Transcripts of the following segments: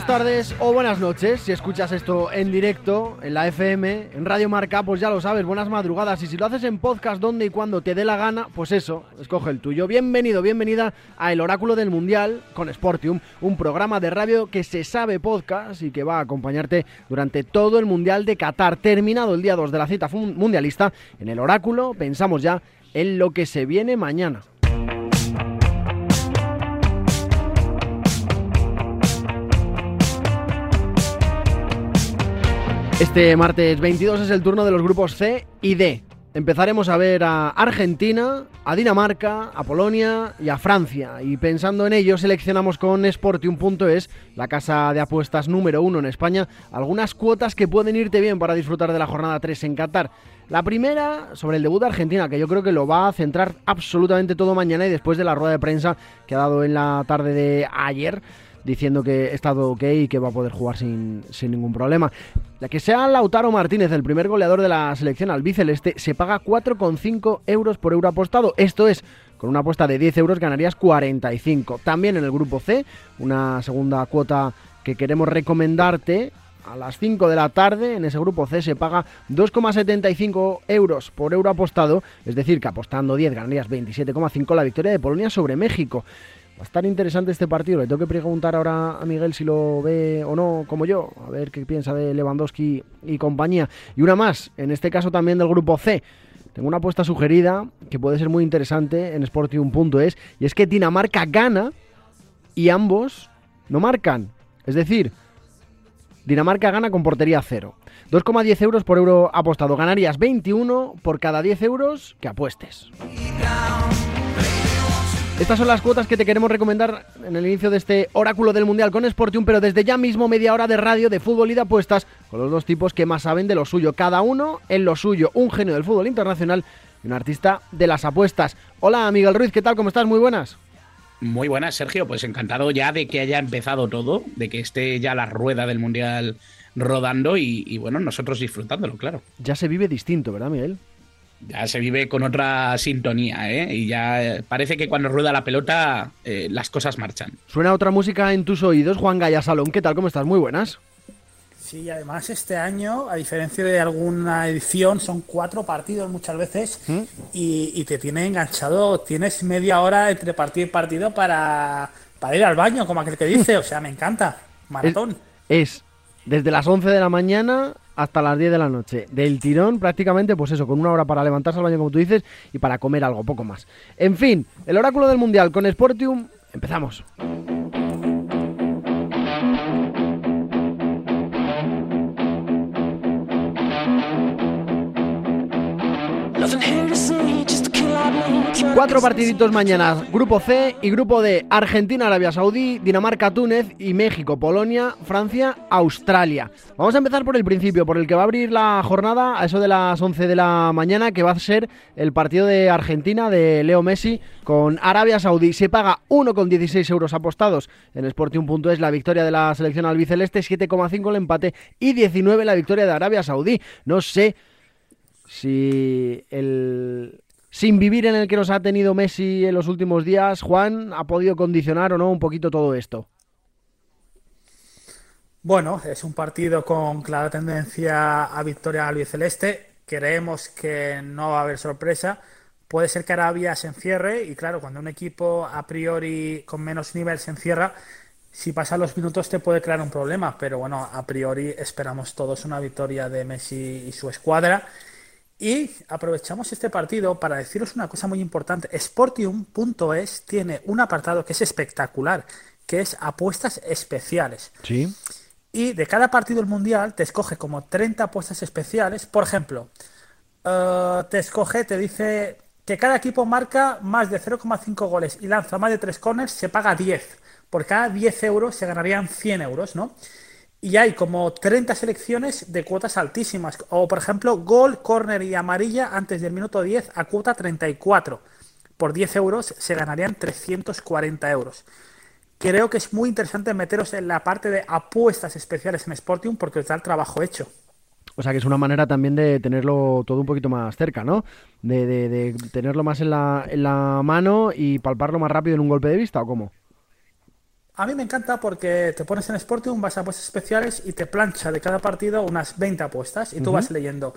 Buenas tardes o buenas noches. Si escuchas esto en directo, en la FM, en Radio Marca, pues ya lo sabes, buenas madrugadas. Y si lo haces en podcast donde y cuando te dé la gana, pues eso, escoge el tuyo. Bienvenido, bienvenida a El Oráculo del Mundial con Sportium, un programa de radio que se sabe podcast y que va a acompañarte durante todo el Mundial de Qatar. Terminado el día 2 de la cita mundialista, en El Oráculo pensamos ya en lo que se viene mañana. Este martes 22 es el turno de los grupos C y D. Empezaremos a ver a Argentina, a Dinamarca, a Polonia y a Francia. Y pensando en ello, seleccionamos con Sportium.es, la casa de apuestas número uno en España, algunas cuotas que pueden irte bien para disfrutar de la jornada 3 en Qatar. La primera sobre el debut de Argentina, que yo creo que lo va a centrar absolutamente todo mañana y después de la rueda de prensa que ha dado en la tarde de ayer diciendo que ha estado ok y que va a poder jugar sin, ningún problema. La que sea Lautaro Martínez, el primer goleador de la selección albiceleste, se paga 4,5 euros por euro apostado. Esto es, con una apuesta de 10 euros ganarías 45. También en el grupo C, una segunda cuota que queremos recomendarte. A las 5 de la tarde en ese grupo C se paga 2,75 euros por euro apostado, es decir, que apostando 10 ganarías 27,5 la victoria de Polonia sobre México. Va a estar interesante este partido. Le tengo que preguntar ahora a Miguel si lo ve o no, como yo. A ver qué piensa de Lewandowski y compañía. Y una más, en este caso también del grupo C. Tengo una apuesta sugerida que puede ser muy interesante en Sportium.es. Y es que Dinamarca gana y ambos no marcan. Es decir, Dinamarca gana con portería cero. 2,10 euros por euro apostado. Ganarías 21 por cada 10 euros que apuestes. Estas son las cuotas que te queremos recomendar en el inicio de este oráculo del Mundial con Sportium, pero desde ya mismo media hora de radio, de fútbol y de apuestas con los dos tipos que más saben de lo suyo. Cada uno en lo suyo, un genio del fútbol internacional y un artista de las apuestas. Hola Miguel Ruiz, ¿qué tal? ¿Cómo estás? Muy buenas. Muy buenas, Sergio. Pues encantado ya de que haya empezado todo, de que esté ya la rueda del Mundial rodando y, y bueno, nosotros disfrutándolo, claro. Ya se vive distinto, ¿verdad, Miguel? Ya se vive con otra sintonía, ¿eh? Y ya parece que cuando rueda la pelota eh, las cosas marchan. Suena otra música en tus oídos, Juan Gaya Salón. ¿Qué tal? ¿Cómo estás? Muy buenas. Sí, además este año, a diferencia de alguna edición, son cuatro partidos muchas veces ¿Mm? y, te tiene enganchado. Tienes media hora entre partido y partido para, para ir al baño, como aquel que dice. O sea, me encanta. Maratón. es desde las 11 de la mañana hasta las 10 de la noche. Del tirón prácticamente, pues eso, con una hora para levantarse al baño, como tú dices, y para comer algo, poco más. En fin, el oráculo del Mundial con Sportium, empezamos. Cuatro partiditos mañana, Grupo C y Grupo D, Argentina, Arabia Saudí, Dinamarca, Túnez y México, Polonia, Francia, Australia. Vamos a empezar por el principio, por el que va a abrir la jornada a eso de las 11 de la mañana, que va a ser el partido de Argentina de Leo Messi con Arabia Saudí. Se paga 1,16 euros apostados en Sportium.es la victoria de la selección albiceleste, 7,5 el empate y 19 la victoria de Arabia Saudí. No sé si el sin vivir en el que nos ha tenido Messi en los últimos días, Juan, ¿ha podido condicionar o no un poquito todo esto? Bueno, es un partido con clara tendencia a victoria albiceleste. Creemos que no va a haber sorpresa. Puede ser que Arabia se encierre y claro, cuando un equipo a priori con menos nivel se encierra, si pasan los minutos te puede crear un problema, pero bueno, a priori esperamos todos una victoria de Messi y su escuadra. Y aprovechamos este partido para deciros una cosa muy importante. Sportium.es tiene un apartado que es espectacular, que es apuestas especiales. Sí. Y de cada partido del mundial te escoge como 30 apuestas especiales. Por ejemplo, eh, te escoge, te dice que cada equipo marca más de 0,5 goles y lanza más de 3 corners, se paga 10. Por cada 10 euros se ganarían 100 euros, ¿no? Y hay como 30 selecciones de cuotas altísimas. O, por ejemplo, gol, corner y amarilla antes del minuto 10 a cuota 34. Por 10 euros se ganarían 340 euros. Creo que es muy interesante meteros en la parte de apuestas especiales en Sportium porque está el trabajo hecho. O sea que es una manera también de tenerlo todo un poquito más cerca, ¿no? De, de tenerlo más en la, en la mano y palparlo más rápido en un golpe de vista, ¿o cómo? A mí me encanta porque te pones en Sportium, vas a apuestas especiales y te plancha de cada partido unas 20 apuestas y tú vas leyendo.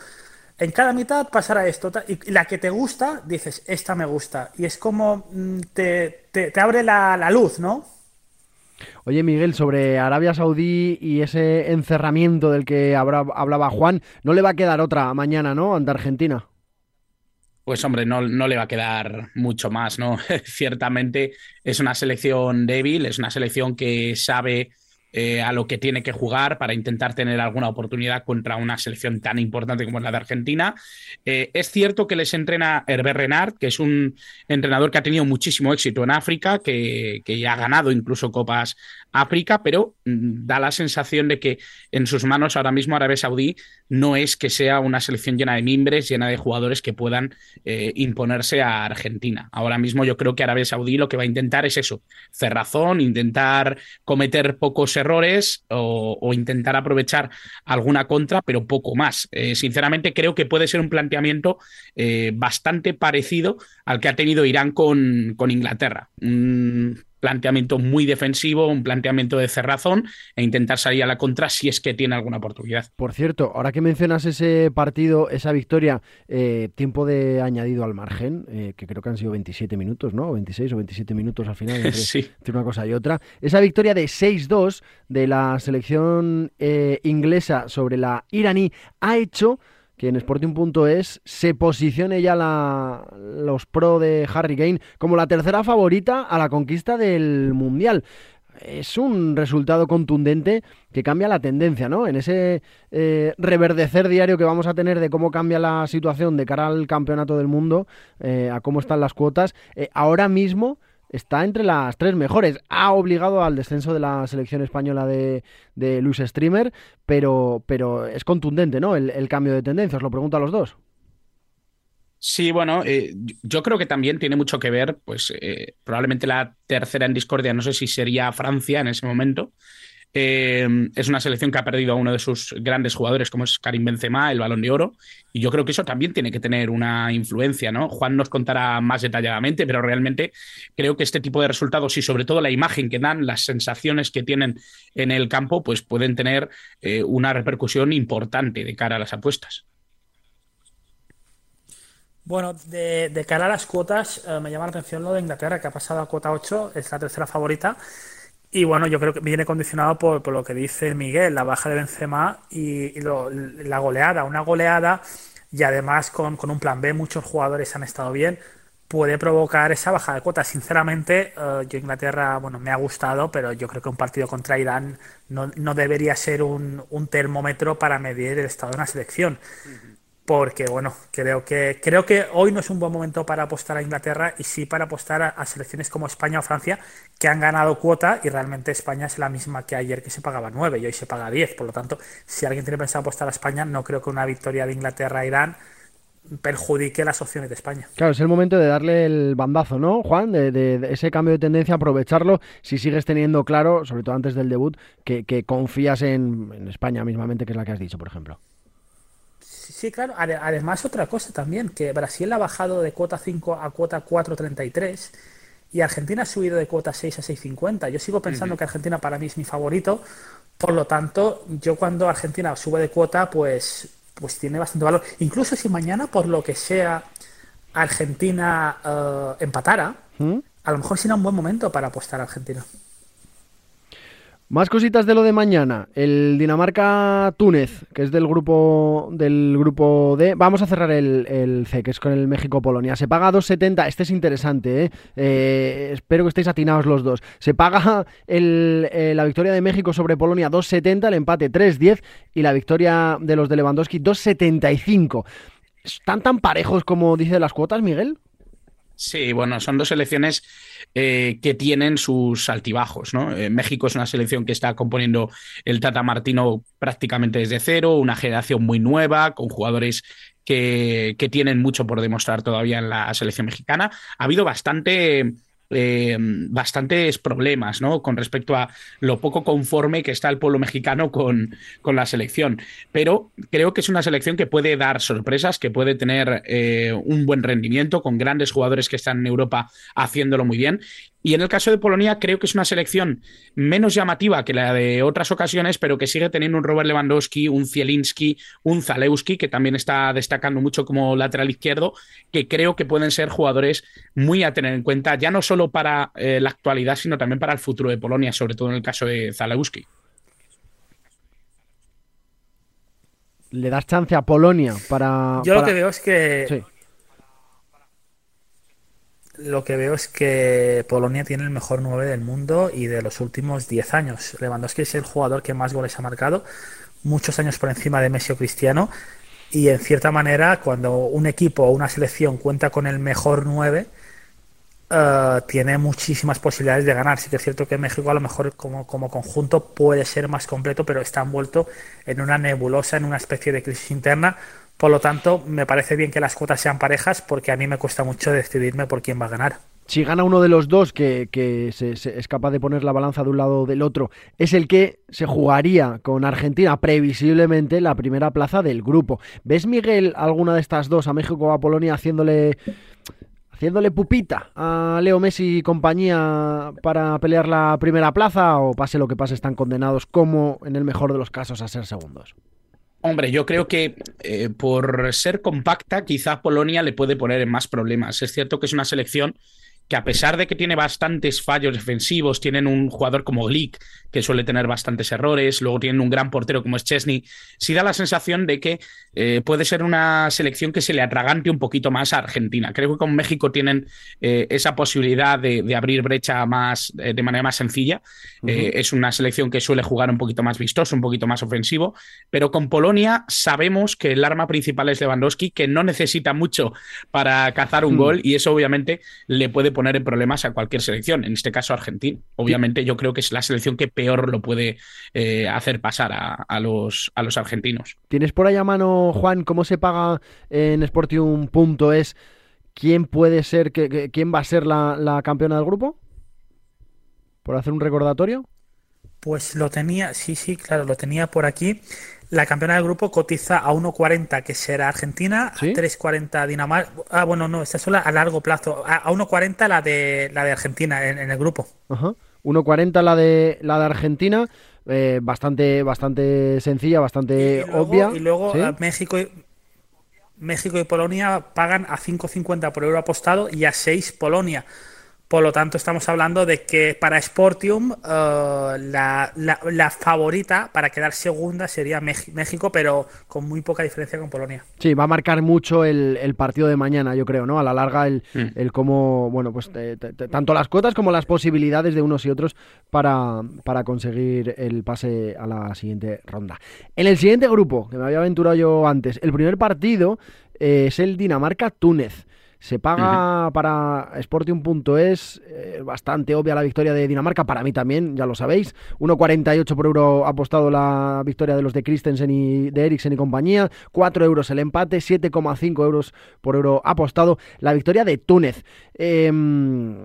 En cada mitad pasará esto y la que te gusta, dices, esta me gusta. Y es como mm, te, te, abre la, la luz, ¿no? Oye, Miguel, sobre Arabia Saudí y ese encerramiento del que hablaba Juan, no le va a quedar otra mañana, ¿no? Ante Argentina. Pues hombre, no, no, le va a quedar mucho más, ¿no? Ciertamente es una selección débil, es una selección que sabe eh, a lo que tiene que jugar para intentar tener alguna oportunidad contra una selección tan importante como la de Argentina. Eh, es cierto que les entrena Hervé Renard, que es un entrenador que ha tenido muchísimo éxito en África, que, que ha ganado incluso Copas África, pero mm, da la sensación de que en sus manos ahora mismo Arabia Saudí no es que sea una selección llena de mimbres, llena de jugadores que puedan eh, imponerse a Argentina. Ahora mismo yo creo que Arabia Saudí lo que va a intentar es eso, cerrazón, intentar cometer pocos errores o, intentar aprovechar alguna contra, pero poco más. Eh, sinceramente creo que puede ser un planteamiento eh, bastante parecido al que ha tenido Irán con, con Inglaterra planteamiento muy defensivo, un planteamiento de cerrazón e intentar salir a la contra si es que tiene alguna oportunidad. Por cierto, ahora que mencionas ese partido, esa victoria, eh, tiempo de añadido al margen, eh, que creo que han sido 27 minutos, ¿no? 26 o 27 minutos al final entre, una cosa y otra. Esa victoria de 6-2 de la selección eh, inglesa sobre la iraní ha hecho que en Sporting.es se posicione ya la, los pro de Harry Kane como la tercera favorita a la conquista del Mundial. Es un resultado contundente que cambia la tendencia, ¿no? En ese eh, reverdecer diario que vamos a tener de cómo cambia la situación de cara al campeonato del mundo, eh, a cómo están las cuotas, eh, ahora mismo está entre las tres mejores. Ha obligado al descenso de la selección española de, Luis Streamer, pero, pero es contundente, ¿no? El, cambio de tendencia. Os lo pregunto a los dos. Sí, bueno, eh, yo creo que también tiene mucho que ver, pues eh, probablemente la tercera en discordia, no sé si sería Francia en ese momento, eh, es una selección que ha perdido a uno de sus grandes jugadores, como es Karim Benzema, el balón de oro, y yo creo que eso también tiene que tener una influencia, ¿no? Juan nos contará más detalladamente, pero realmente creo que este tipo de resultados y sobre todo la imagen que dan, las sensaciones que tienen en el campo, pues pueden tener eh, una repercusión importante de cara a las apuestas. Bueno, de, cara a las cuotas, eh, me llama la atención lo de Inglaterra, que ha pasado a cuota 8, es la tercera favorita. Y bueno, yo creo que viene condicionado por, lo que dice Miguel, la baja de Benzema y, la goleada. Una goleada y además con, un plan B, muchos jugadores han estado bien, puede provocar esa baja de cuotas. Sinceramente, eh, yo Inglaterra, bueno, me ha gustado, pero yo creo que un partido contra Irán no, debería ser un, termómetro para medir el estado de una selección porque bueno, creo que creo que hoy no es un buen momento para apostar a Inglaterra y sí para apostar a, selecciones como España o Francia que han ganado cuota y realmente España es la misma que ayer que se pagaba 9 y hoy se paga 10, por lo tanto, si alguien tiene pensado apostar a España, no creo que una victoria de Inglaterra-Irán perjudique las opciones de España. Claro, es el momento de darle el bandazo, ¿no, Juan? De, ese cambio de tendencia, aprovecharlo si sigues teniendo claro, sobre todo antes del debut, que, confías en, en España mismamente, que es la que has dicho, por ejemplo. Sí, claro. Además, otra cosa también, que Brasil ha bajado de cuota 5 a cuota 4.33 y Argentina ha subido de cuota 6 a 6.50. Yo sigo pensando que Argentina para mí es mi favorito. Por lo tanto, yo cuando Argentina sube de cuota, pues, pues tiene bastante valor. Incluso si mañana, por lo que sea, Argentina eh, empatara, ¿Mm? a lo mejor será un buen momento para apostar a Argentina. Más cositas de lo de mañana. El Dinamarca-Túnez, que es del grupo del grupo D. Vamos a cerrar el, C, que es con el México-Polonia. Se paga 2.70. Este es interesante, ¿eh? ¿eh? espero que estéis atinados los dos. Se paga eh, la victoria de México sobre Polonia 2.70, el empate 3.10 y la victoria de los de Lewandowski 2.75. ¿Están tan parejos como dice las cuotas, Miguel? Sí, bueno, son dos selecciones eh, que tienen sus altibajos. ¿no? Eh, México es una selección que está componiendo el Tata Martino prácticamente desde cero, una generación muy nueva, con jugadores que, que tienen mucho por demostrar todavía en la selección mexicana. Ha habido bastante eh, bastantes problemas ¿no? con respecto a lo poco conforme que está el pueblo mexicano con, con la selección. Pero creo que es una selección que puede dar sorpresas, que puede tener eh, un buen rendimiento con grandes jugadores que están en Europa haciéndolo muy bien Y en el caso de Polonia, creo que es una selección menos llamativa que la de otras ocasiones, pero que sigue teniendo un Robert Lewandowski, un Zielinski, un Zalewski, que también está destacando mucho como lateral izquierdo, que creo que pueden ser jugadores muy a tener en cuenta, ya no solo para eh, la actualidad, sino también para el futuro de Polonia, sobre todo en el caso de Zalewski. ¿Le das chance a Polonia para.? Yo lo que veo es que. Lo que veo es que Polonia tiene el mejor 9 del mundo y de los últimos 10 años. Lewandowski es el jugador que más goles ha marcado, muchos años por encima de Messi o Cristiano. Y en cierta manera, cuando un equipo o una selección cuenta con el mejor 9, eh, tiene muchísimas posibilidades de ganar. Sí que es cierto que México a lo mejor como, como conjunto puede ser más completo, pero está envuelto en una nebulosa, en una especie de crisis interna por lo tanto, me parece bien que las cuotas sean parejas porque a mí me cuesta mucho decidirme por quién va a ganar. Si gana uno de los dos que, es capaz de poner la balanza de un lado o del otro, es el que se jugaría con Argentina previsiblemente la primera plaza del grupo. ¿Ves, Miguel, alguna de estas dos, a México o a Polonia, haciéndole haciéndole pupita a Leo Messi y compañía para pelear la primera plaza o pase lo que pase están condenados como en el mejor de los casos a ser segundos? Hombre, yo creo que eh, por ser compacta, quizá Polonia le puede poner en más problemas. Es cierto que es una selección que a pesar de que tiene bastantes fallos defensivos, tienen un jugador como Glick, que suele tener bastantes errores, luego tienen un gran portero como es Chesney, sí da la sensación de que eh, puede ser una selección que se le atragante un poquito más a Argentina. Creo que con México tienen eh, esa posibilidad de, abrir brecha más eh, de manera más sencilla. es una selección que suele jugar un poquito más vistoso, un poquito más ofensivo, pero con Polonia sabemos que el arma principal es Lewandowski, que no necesita mucho para cazar un gol y eso obviamente le puede poner en problemas a cualquier selección, en este caso Argentina. Obviamente yo creo que es la selección que peor lo puede hacer pasar a, los, a los argentinos. ¿Tienes por ahí a mano Juan, cómo se paga en Sportium.es quién puede ser, que, quién va a ser la, campeona del grupo? ¿Por hacer un recordatorio? Pues lo tenía, sí, sí, claro, lo tenía por aquí. La campeona del grupo cotiza a 1.40, que será Argentina, a 3.40 Dinamarca. Ah, bueno, no, esta es a largo plazo. A, 1.40 la de la de Argentina en, el grupo. Ajá. 1.40 la de la de Argentina. Eh, bastante, bastante sencilla, bastante obvia. Y luego México, y, México y Polonia pagan a 5.50 por euro apostado y a 6 Polonia. Por lo tanto, estamos hablando de que para Sportium eh, la, favorita para quedar segunda sería México, pero con muy poca diferencia con Polonia. Sí, va a marcar mucho el, partido de mañana, yo creo, ¿no? A la larga, el, mm. el cómo, bueno, pues tanto las cuotas como las posibilidades de unos y otros para, para conseguir el pase a la siguiente ronda. En el siguiente grupo, que me había aventurado yo antes, el primer partido eh, es el Dinamarca-Túnez. Se paga para Sportium.es, eh, bastante obvia la victoria de Dinamarca, para mí también, ya lo sabéis. 1,48 por euro ha apostado la victoria de los de Christensen y de Eriksen y compañía. 4 euros el empate, 7,5 euros por euro apostado la victoria de Túnez. Em,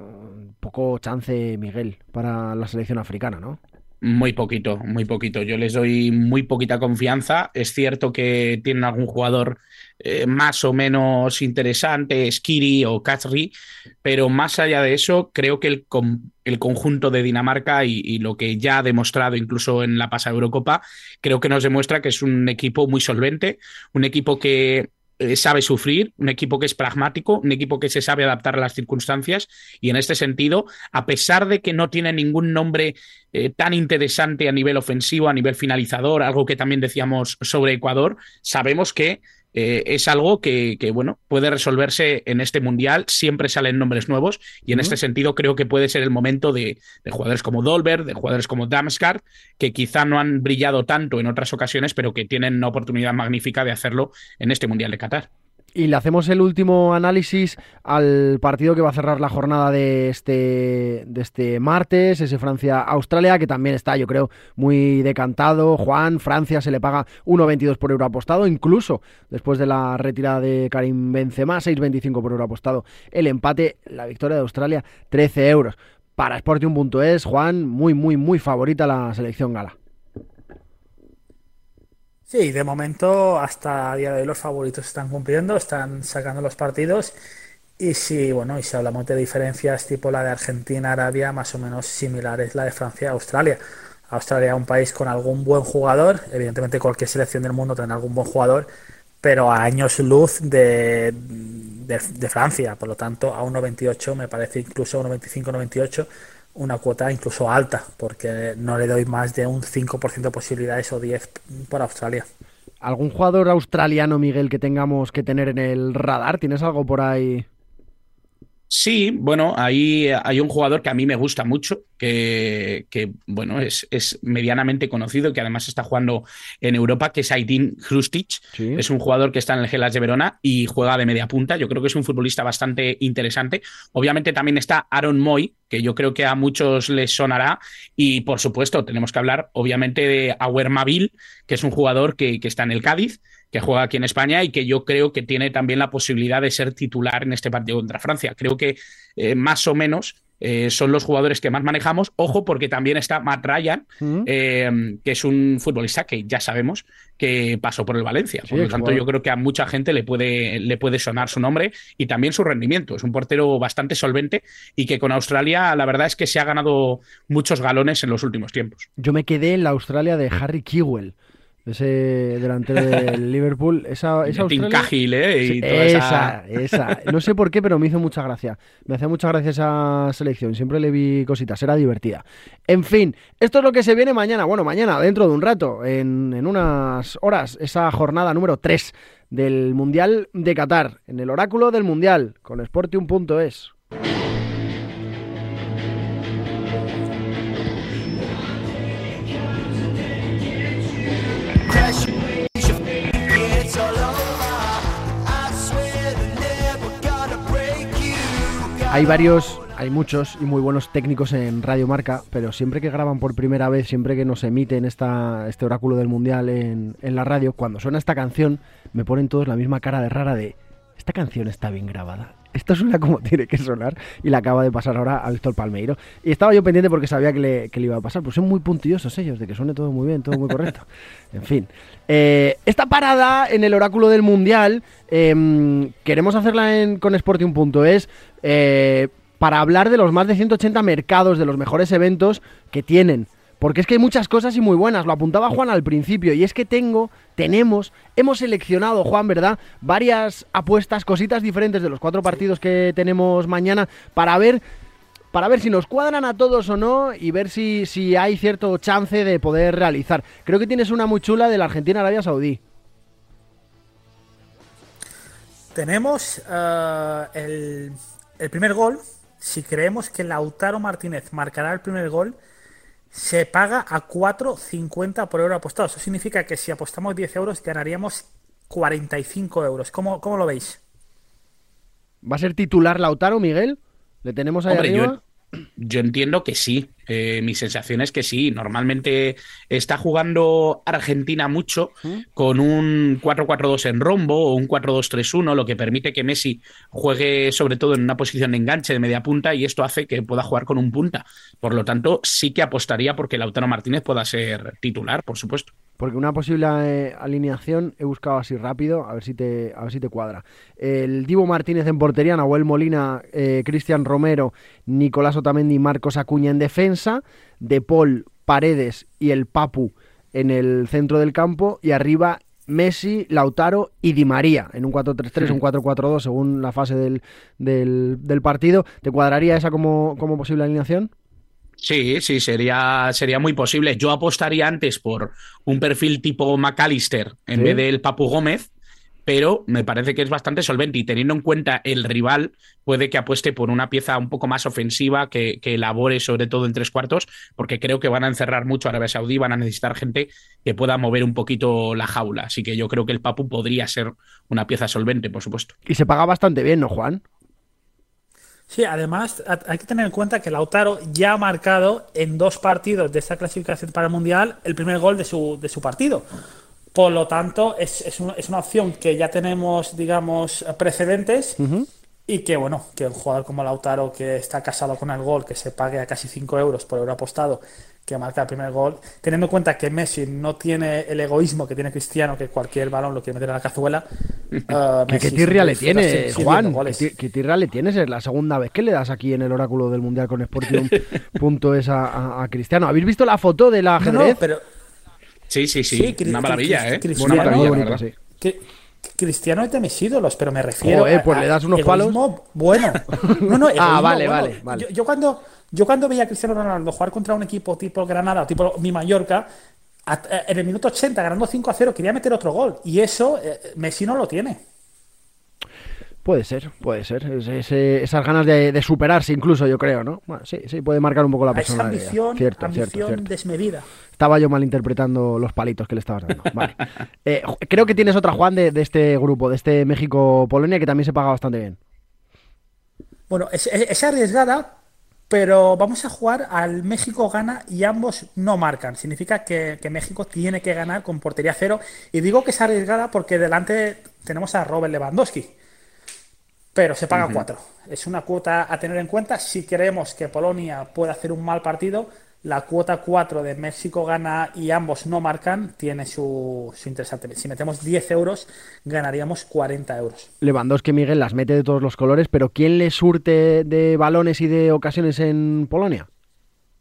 poco chance, Miguel, para la selección africana, ¿no? Muy poquito, muy poquito. Yo les doy muy poquita confianza. Es cierto que tienen algún jugador eh, más o menos interesante, Skiri o Katsri, pero más allá de eso, creo que el, el conjunto de Dinamarca y, lo que ya ha demostrado incluso en la pasada Eurocopa, creo que nos demuestra que es un equipo muy solvente, un equipo que eh, sabe sufrir, un equipo que es pragmático, un equipo que se sabe adaptar a las circunstancias y en este sentido, a pesar de que no tiene ningún nombre eh, tan interesante a nivel ofensivo, a nivel finalizador, algo que también decíamos sobre Ecuador, sabemos que eh, es algo que, bueno, puede resolverse en este mundial. Siempre salen nombres nuevos y en este sentido creo que puede ser el momento de, jugadores como Dolber, de jugadores como Damsgaard, que quizá no han brillado tanto en otras ocasiones, pero que tienen una oportunidad magnífica de hacerlo en este mundial de Qatar. Y le hacemos el último análisis al partido que va a cerrar la jornada de este, de este martes, ese Francia-Australia, que también está, yo creo, muy decantado. Juan, Francia se le paga 1,22 por euro apostado, incluso después de la retirada de Karim Benzema, 6,25 por euro apostado. El empate, la victoria de Australia, 13 euros. Para Sporting.es, Juan, muy, muy, muy favorita la selección gala. Sí, de momento hasta día de hoy los favoritos están cumpliendo, están sacando los partidos. Y si, bueno, y si hablamos de diferencias tipo la de Argentina, Arabia, más o menos similar es la de Francia, Australia. Australia es un país con algún buen jugador, evidentemente cualquier selección del mundo tendrá algún buen jugador, pero a años luz de, de, Francia, por lo tanto a 1.28 me parece incluso a 1.25, 1.28 una cuota incluso alta, porque no le doy más de un 5% de posibilidades o 10 por Australia. ¿Algún jugador australiano, Miguel, que tengamos que tener en el radar? ¿Tienes algo por ahí? Sí, bueno, ahí hay un jugador que a mí me gusta mucho, que, bueno, es, es, medianamente conocido, que además está jugando en Europa, que es Aidin Hrustic. Es un jugador que está en el Gelas de Verona y juega de media punta. Yo creo que es un futbolista bastante interesante. Obviamente también está Aaron Moy, que yo creo que a muchos les sonará. Y por supuesto, tenemos que hablar, obviamente, de Auer Mabil, que es un jugador que, que está en el Cádiz que juega aquí en España y que yo creo que tiene también la posibilidad de ser titular en este partido contra Francia. Creo que eh, más o menos eh, son los jugadores que más manejamos. Ojo, porque también está Matt Ryan, mm. eh, que es un futbolista que ya sabemos que pasó por el Valencia. por lo tanto, yo creo que a mucha gente le puede, le puede sonar su nombre y también su rendimiento. Es un portero bastante solvente y que con Australia la verdad es que se ha ganado muchos galones en los últimos tiempos. Yo me quedé en la Australia de Harry Kewell ese delantero del Liverpool, esa, esa Australia... ¿eh? esa, esa, No sé por qué, pero me hizo mucha gracia. Me hace mucha gracia esa selección. Siempre le vi cositas, era divertida. En fin, esto es lo que se viene mañana. Bueno, mañana, dentro de un rato, en, en unas horas, esa jornada número 3 del Mundial de Qatar, en el oráculo del Mundial, con Sportium.es. Hay varios, hay muchos y muy buenos técnicos en Radio Marca, pero siempre que graban por primera vez, siempre que nos emiten esta, este oráculo del mundial en, en la radio, cuando suena esta canción, me ponen todos la misma cara de rara de esta canción está bien grabada. Esto suena como tiene que sonar y la acaba de pasar ahora a Víctor Palmeiro. Y estaba yo pendiente porque sabía que le, que le, iba a pasar. Pues son muy puntillosos ellos, de que suene todo muy bien, todo muy correcto. en fin. Eh, esta parada en el oráculo del Mundial em, queremos hacerla en, con Sporting.es eh, para hablar de los más de 180 mercados, de los mejores eventos que tienen porque es que hay muchas cosas y muy buenas. Lo apuntaba Juan al principio. Y es que tengo, tenemos, hemos seleccionado, Juan, ¿verdad? Varias apuestas, cositas diferentes de los cuatro partidos que tenemos mañana para ver. Para ver si nos cuadran a todos o no y ver si, si hay cierto chance de poder realizar. Creo que tienes una muy chula de la Argentina-Arabia Saudí. Tenemos eh, el, el primer gol. Si creemos que Lautaro Martínez marcará el primer gol, se paga a 4,50 por euro apostado. Eso significa que si apostamos 10 euros ganaríamos 45 euros. ¿Cómo, cómo lo veis? ¿Va a ser titular Lautaro, Miguel? ¿Le tenemos ahí arriba? Yo entiendo que sí. Eh, mi sensación es que sí. Normalmente está jugando Argentina mucho con un 4-4-2 en rombo o un 4-2-3-1, lo que permite que Messi juegue sobre todo en una posición de enganche de media punta y esto hace que pueda jugar con un punta. Por lo tanto, sí que apostaría porque Lautaro Martínez pueda ser titular, por supuesto. Porque una posible eh, alineación he buscado así rápido, a ver si te, a ver si te cuadra. El Divo Martínez en portería, Nahuel Molina, eh, Cristian Romero, Nicolás Otamendi, Marcos Acuña en defensa, De Paul, Paredes y el Papu en el centro del campo y arriba Messi, Lautaro y Di María en un 4-3-3, un 4-4-2 según la fase del, del, del, partido. ¿Te cuadraría esa como, como posible alineación? Sí, sí, sería, sería muy posible. Yo apostaría antes por un perfil tipo McAllister en vez del Papu Gómez, pero me parece que es bastante solvente y teniendo en cuenta el rival, puede que apueste por una pieza un poco más ofensiva que, que elabore sobre todo en tres cuartos, porque creo que van a encerrar mucho a Arabia Saudí, van a necesitar gente que pueda mover un poquito la jaula. Así que yo creo que el Papu podría ser una pieza solvente, por supuesto. Y se paga bastante bien, ¿no, Juan? Sí, además hay que tener en cuenta que Lautaro ya ha marcado en dos partidos de esta clasificación para el Mundial el primer gol de su, de su partido. Por lo tanto, es, es, una, es una, opción que ya tenemos, digamos, precedentes Y que bueno, que un jugador como Lautaro, que está casado con el gol, que se pague a casi 5 euros por euro apostado, que marca el primer gol, teniendo en cuenta que Messi no tiene el egoísmo que tiene Cristiano, que cualquier balón lo quiere meter a la cazuela. uh, ¿Qué, tirria le tienes, Juan? ¿Qué, tirria le tienes? Es la segunda vez que le das aquí en el oráculo del Mundial con Sportium punto es a, Cristiano. ¿Habéis visto la foto de la ajedrez? pero... Sí, sí, sí. Una maravilla, ¿eh? Cristiano, Una maravilla, bonita, sí. Cristiano es de mis ídolos, pero me refiero. Eh, pues le das unos palos. Bueno, no, no, ah, vale, vale, Yo, cuando, yo cuando veía a Cristiano Ronaldo jugar contra un equipo tipo Granada o tipo mi Mallorca, eh, en el minuto 80, ganando 5 a 0, quería meter otro gol. Y eso eh, Messi no lo tiene. Puede ser, puede ser. esas ganas de, superarse incluso, yo creo, ¿no? Bueno, sí, sí, puede marcar un poco la personalidad. Esa ambición, cierto, ambición desmedida. Estaba yo malinterpretando los palitos que le estabas dando. Vale. Eh, creo que tienes otra, Juan, de, este grupo, de este México-Polonia, que también se paga bastante bien. Bueno, es, arriesgada, pero vamos a jugar al México gana y ambos no marcan. Significa que, México tiene que ganar con portería cero. Y digo que es arriesgada porque delante tenemos a Robert Lewandowski pero se paga cuatro. Es una cuota a tener en cuenta. Si queremos que Polonia pueda hacer un mal partido, la cuota 4 de México gana y ambos no marcan tiene su, interesante. Si metemos 10 euros, ganaríamos 40 euros. Lewandowski, Miguel, las mete de todos los colores, pero ¿quién le surte de balones y de ocasiones en Polonia?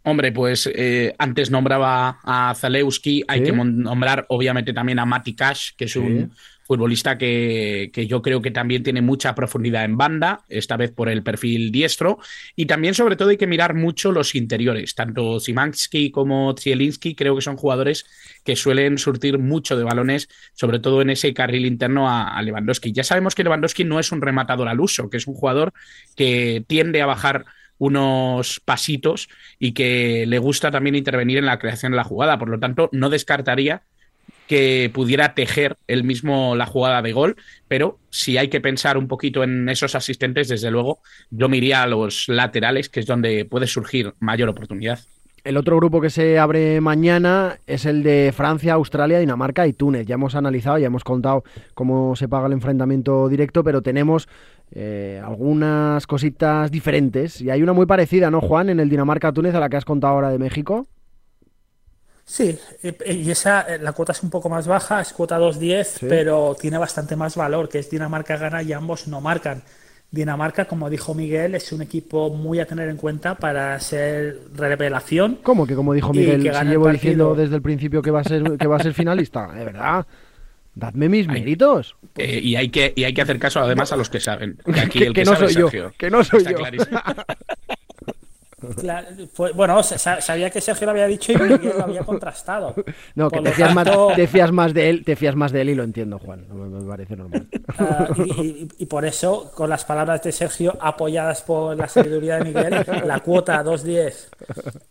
Hombre, pues eh, antes nombraba a Zalewski, hay que nombrar obviamente también a Mati Cash, que es un futbolista que, yo creo que también tiene mucha profundidad en banda, esta vez por el perfil diestro, y también sobre todo hay que mirar mucho los interiores, tanto Simansky como Zielinski creo que son jugadores que suelen surtir mucho de balones, sobre todo en ese carril interno a, Lewandowski. Ya sabemos que Lewandowski no es un rematador al uso, que es un jugador que tiende a bajar unos pasitos y que le gusta también intervenir en la creación de la jugada. Por lo tanto, no descartaría que pudiera tejer el mismo la jugada de gol, pero si hay que pensar un poquito en esos asistentes, desde luego, yo me iría a los laterales, que es donde puede surgir mayor oportunidad. El otro grupo que se abre mañana es el de Francia, Australia, Dinamarca y Túnez. Ya hemos analizado, ya hemos contado cómo se paga el enfrentamiento directo, pero tenemos eh, algunas cositas diferentes. Y hay una muy parecida, ¿no, Juan, en el Dinamarca-Túnez a la que has contado ahora de México? Sí, y esa, eh, la cuota es un poco más baja, es cuota 2.10, pero tiene bastante más valor, que es Dinamarca gana y ambos no marcan. Dinamarca, como dijo Miguel, es un equipo muy a tener en cuenta para ser revelación. ¿Cómo que como dijo Miguel? Si llevo diciendo desde el principio que va a ser que va a ser finalista, de verdad. Dadme mis méritos. Eh, y hay que y hay que hacer caso además a los que saben. Que aquí el que, no soy yo, que no soy yo. Bueno, sabía que Sergio lo había dicho y lo había contrastado. No, que te fías, más, de él, te fías más de él y lo entiendo, Juan. Me parece normal. Ah, y, por eso, con las palabras de Sergio apoyadas por la sabiduría de Miguel, la cuota 2.10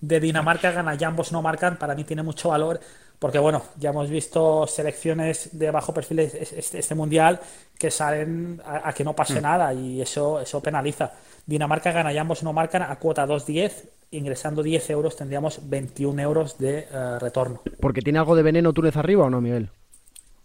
de Dinamarca gana y ambos no marcan, para mí tiene mucho valor. Porque bueno, ya hemos visto selecciones de bajo perfil este, este mundial que salen a, que no pase mm. nada y eso, eso penaliza. Dinamarca gana y ambos no marcan a cuota 2.10. Ingresando 10 euros tendríamos 21 euros de eh, retorno. ¿Porque tiene algo de veneno Túnez arriba o no, Miguel?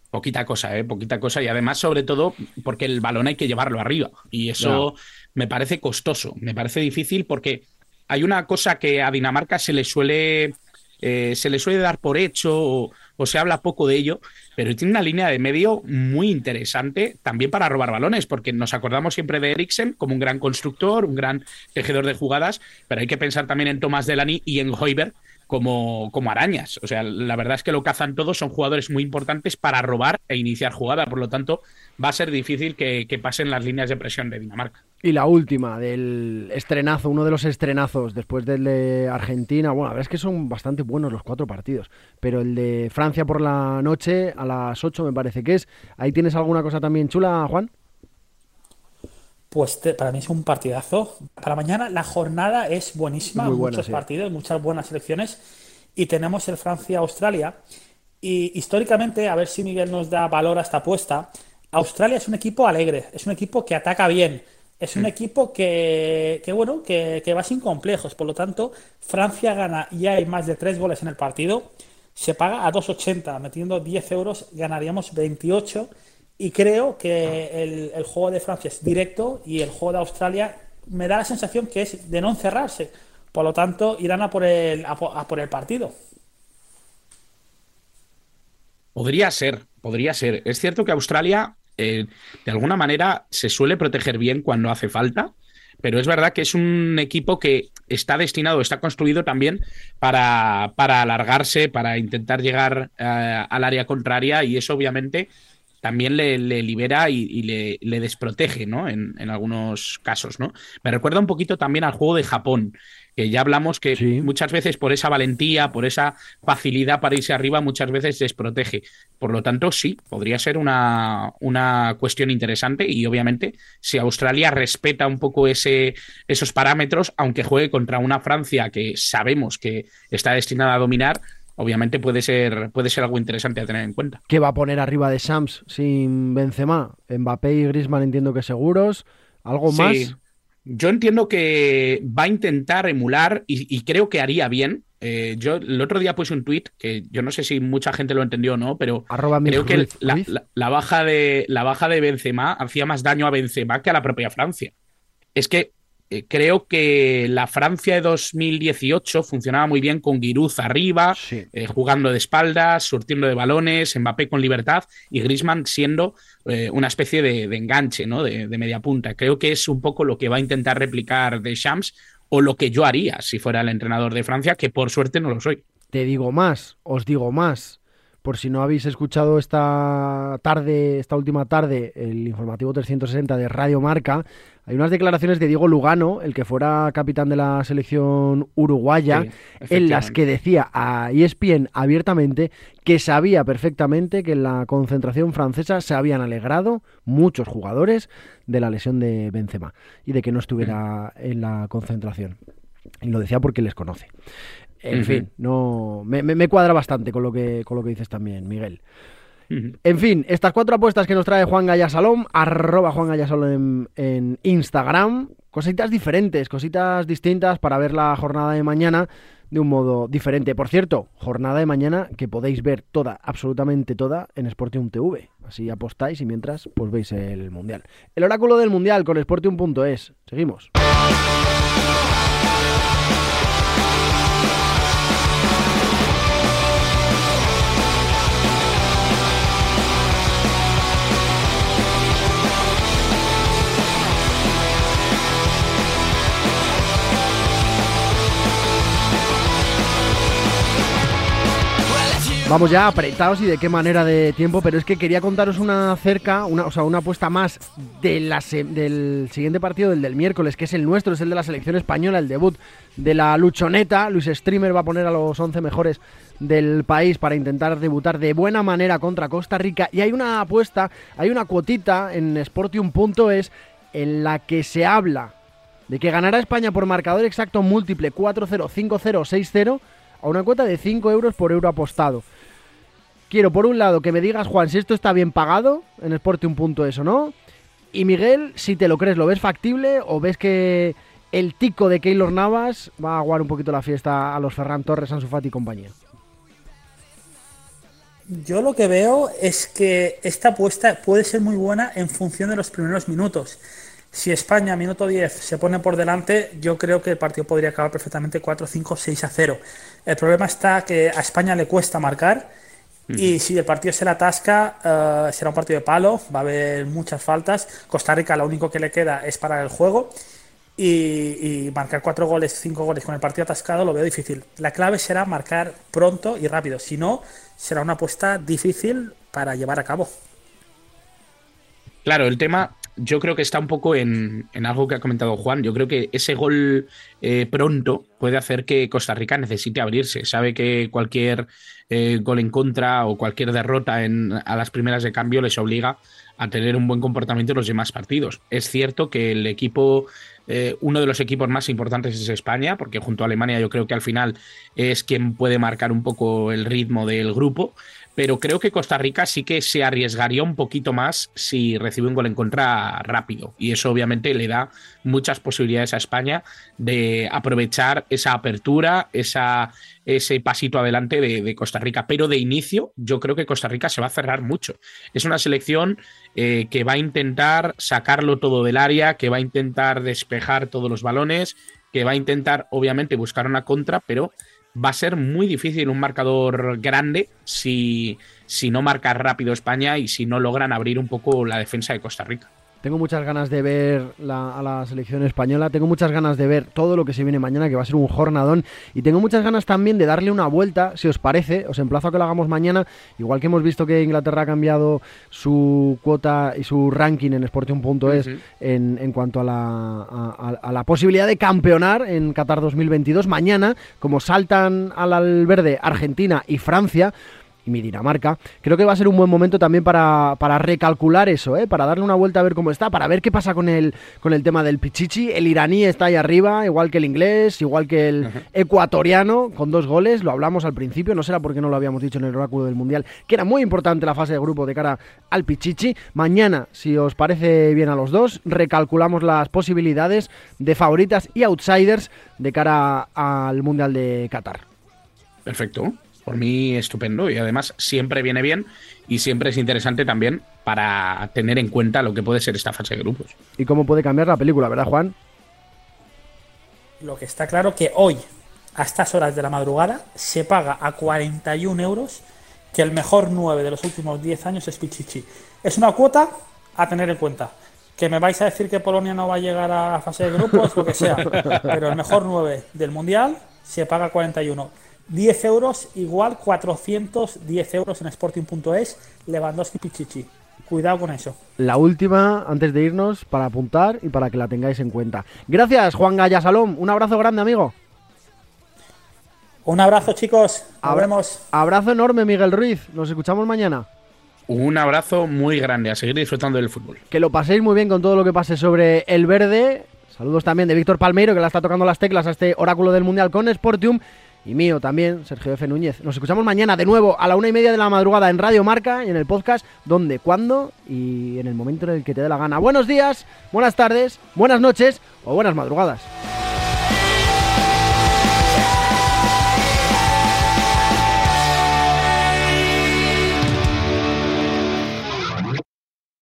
Poquita cosa, ¿eh? Poquita cosa. Y además, sobre todo, porque el balón hay que llevarlo arriba. Y eso me parece costoso. Me parece difícil porque hay una cosa que a Dinamarca se le suele eh, se le suele dar por hecho o, se habla poco de ello, pero tiene una línea de medio muy interesante también para robar balones, porque nos acordamos siempre de Eriksen como un gran constructor, un gran tejedor de jugadas, pero hay que pensar también en Thomas Delany y en Hoiberg como, como arañas. O sea, la verdad es que lo cazan todos, son jugadores muy importantes para robar e iniciar jugada. Por lo tanto, va a ser difícil que, pasen las líneas de presión de Dinamarca. Y la última, del estrenazo, uno de los estrenazos después del de Argentina. Bueno, la verdad es que son bastante buenos los cuatro partidos. Pero el de Francia por la noche, a las 8 me parece que es. ¿Ahí tienes alguna cosa también chula, Juan? Pues para mí es un partidazo. Para mañana la jornada es buenísima, muchos partidos, muchas buenas selecciones. Y tenemos el Francia-Australia. Y históricamente, a ver si Miguel nos da valor a esta apuesta, Australia es un equipo alegre, es un equipo que ataca bien, es un equipo que, bueno, que, que, va sin complejos. Por lo tanto, Francia gana y hay más de tres goles en el partido. Se paga a 2,80, metiendo 10 euros ganaríamos 28 Y creo que el, el, juego de Francia es directo y el juego de Australia me da la sensación que es de no encerrarse. Por lo tanto, irán a por el, a por, el partido. Podría ser, podría ser. Es cierto que Australia, eh, de alguna manera, se suele proteger bien cuando hace falta, pero es verdad que es un equipo que está destinado, está construido también para, para alargarse, para intentar llegar eh, al área contraria y eso obviamente también le, libera y, le, desprotege, ¿no? En, en, algunos casos, ¿no? Me recuerda un poquito también al juego de Japón, que ya hablamos que muchas veces por esa valentía, por esa facilidad para irse arriba, muchas veces desprotege. Por lo tanto, sí, podría ser una, una cuestión interesante y obviamente si Australia respeta un poco ese, esos parámetros, aunque juegue contra una Francia que sabemos que está destinada a dominar, obviamente puede ser, puede ser algo interesante a tener en cuenta. ¿Qué va a poner arriba de Shams sin Benzema? Mbappé y Griezmann entiendo que seguros. ¿Algo más? Yo entiendo que va a intentar emular y, creo que haría bien. Eh, yo el otro día puse un tweet que yo no sé si mucha gente lo entendió o no, pero creo que la, baja de, la baja de Benzema hacía más daño a Benzema que a la propia Francia. Es que eh, creo que la Francia de 2018 funcionaba muy bien con Giroud arriba, eh, jugando de espaldas, surtiendo de balones, Mbappé con libertad y Griezmann siendo eh, una especie de, enganche, ¿no? De, media punta. Creo que es un poco lo que va a intentar replicar de Shams o lo que yo haría si fuera el entrenador de Francia, que por suerte no lo soy. Te digo más, os digo más por si no habéis escuchado esta tarde, esta última tarde, el informativo 360 de Radio Marca, hay unas declaraciones de Diego Lugano, el que fuera capitán de la selección uruguaya, en las que decía a ESPN abiertamente que sabía perfectamente que en la concentración francesa se habían alegrado muchos jugadores de la lesión de Benzema y de que no estuviera en la concentración. Y lo decía porque les conoce. En fin, no me, cuadra bastante con lo que con lo que dices también, Miguel. En fin, estas cuatro apuestas que nos trae Juan Gallasalón, arroba Juan Gallasalón en, Instagram, cositas diferentes, cositas distintas para ver la jornada de mañana de un modo diferente. Por cierto, jornada de mañana que podéis ver toda, absolutamente toda, en Sportium TV. Así apostáis y mientras pues veis el Mundial. El oráculo del Mundial con Sportium.es. Seguimos. Vamos ya apretados y de qué manera de tiempo, pero es que quería contaros una cerca, una, o sea, una apuesta más del siguiente partido, del del miércoles, que es el nuestro, es el de la selección española, el debut de la luchoneta. Luis Streamer va a poner a los 11 mejores del país para intentar debutar de buena manera contra Costa Rica. Y hay una apuesta, hay una cuotita en Sportium.es en la que se habla de que ganará España por marcador exacto múltiple 4-0, 5-0, 6-0 a una cuota de 5 euros por euro apostado quiero por un lado que me digas, Juan, si esto está bien pagado en Sportium.es o no. Y Miguel, si te lo crees, ¿lo ves factible o ves que el tico de Keylor Navas va a aguar un poquito la fiesta a los Ferran Torres, Ansu Fati y compañía? Yo lo que veo es que esta apuesta puede ser muy buena en función de los primeros minutos. Si España, minuto 10, se pone por delante, yo creo que el partido podría acabar perfectamente 4, 5, 6 a 0. El problema está que a España le cuesta marcar y si el partido se la atasca, eh, será un partido de palo, va a haber muchas faltas. Costa Rica lo único que le queda es parar el juego. Y, marcar cuatro goles, cinco goles con el partido atascado lo veo difícil. La clave será marcar pronto y rápido. Si no, será una apuesta difícil para llevar a cabo. Claro, el tema yo creo que está un poco en, algo que ha comentado Juan. Yo creo que ese gol eh, pronto puede hacer que Costa Rica necesite abrirse. Sabe que cualquier eh, gol en contra o cualquier derrota en, a las primeras de cambio les obliga a tener un buen comportamiento en los demás partidos. Es cierto que el equipo, eh, uno de los equipos más importantes es España, porque junto a Alemania yo creo que al final es quien puede marcar un poco el ritmo del grupo pero creo que Costa Rica sí que se arriesgaría un poquito más si recibe un gol en contra rápido. Y eso obviamente le da muchas posibilidades a España de, eh, aprovechar esa apertura, ese pasito adelante de, Costa Rica. Pero de inicio, yo creo que Costa Rica se va a cerrar mucho. Es una selección eh, que va a intentar sacarlo todo del área, que va a intentar despejar todos los balones, que va a intentar, obviamente, buscar una contra, pero va a ser muy difícil un marcador grande si, si no marca rápido España y si no logran abrir un poco la defensa de Costa Rica. Tengo muchas ganas de ver a la selección española, tengo muchas ganas de ver todo lo que se viene mañana, que va a ser un jornadón, y tengo muchas ganas también de darle una vuelta, si os parece, os emplazo a que lo hagamos mañana, igual que hemos visto que Inglaterra ha cambiado su cuota y su ranking en Sporting.es en, en, cuanto a la, a la posibilidad de campeonar en Qatar 2022, mañana, como saltan al verde Argentina y Francia, mi Dinamarca. Creo que va a ser un buen momento también para, recalcular eso, ¿eh? para darle una vuelta a ver cómo está, para ver qué pasa con el, con el tema del Pichichi. El iraní está ahí arriba, igual que el inglés, igual que el ecuatoriano, con dos goles. Lo hablamos al principio, no será porque no lo habíamos dicho en el oráculo del Mundial, que era muy importante la fase de grupo de cara al Pichichi. Mañana, si os parece bien a los dos, recalculamos las posibilidades de favoritas y outsiders de cara al Mundial de Qatar. Perfecto por mí estupendo y además siempre viene bien y siempre es interesante también para tener en cuenta lo que puede ser esta fase de grupos. Y cómo puede cambiar la película, ¿verdad, Juan? Lo que está claro que hoy, a estas horas de la madrugada, se paga a 41 euros que el mejor 9 de los últimos 10 años es Pichichi. Es una cuota a tener en cuenta. Que me vais a decir que Polonia no va a llegar a la fase de grupos, lo que sea. Pero el mejor 9 del Mundial se paga 41. 10 euros igual 410 euros en Sporting.es, Lewandowski Pichichi. Cuidado con eso. La última, antes de irnos, para apuntar y para que la tengáis en cuenta. Gracias, Juan Gaya Salom. Un abrazo grande, amigo. Un abrazo, chicos. Nos Abrazo enorme, Miguel Ruiz. Nos escuchamos mañana. Un abrazo muy grande. A seguir disfrutando del fútbol. Que lo paséis muy bien con todo lo que pase sobre el verde. Saludos también de Víctor Palmeiro, que la está tocando las teclas a este oráculo del Mundial con Sportium y mío también, Sergio F. Núñez. Nos escuchamos mañana de nuevo a la una y media de la madrugada en Radio Marca y en el podcast donde, cuándo y en el momento en el que te dé la gana. Buenos días, buenas tardes, buenas noches o buenas madrugadas.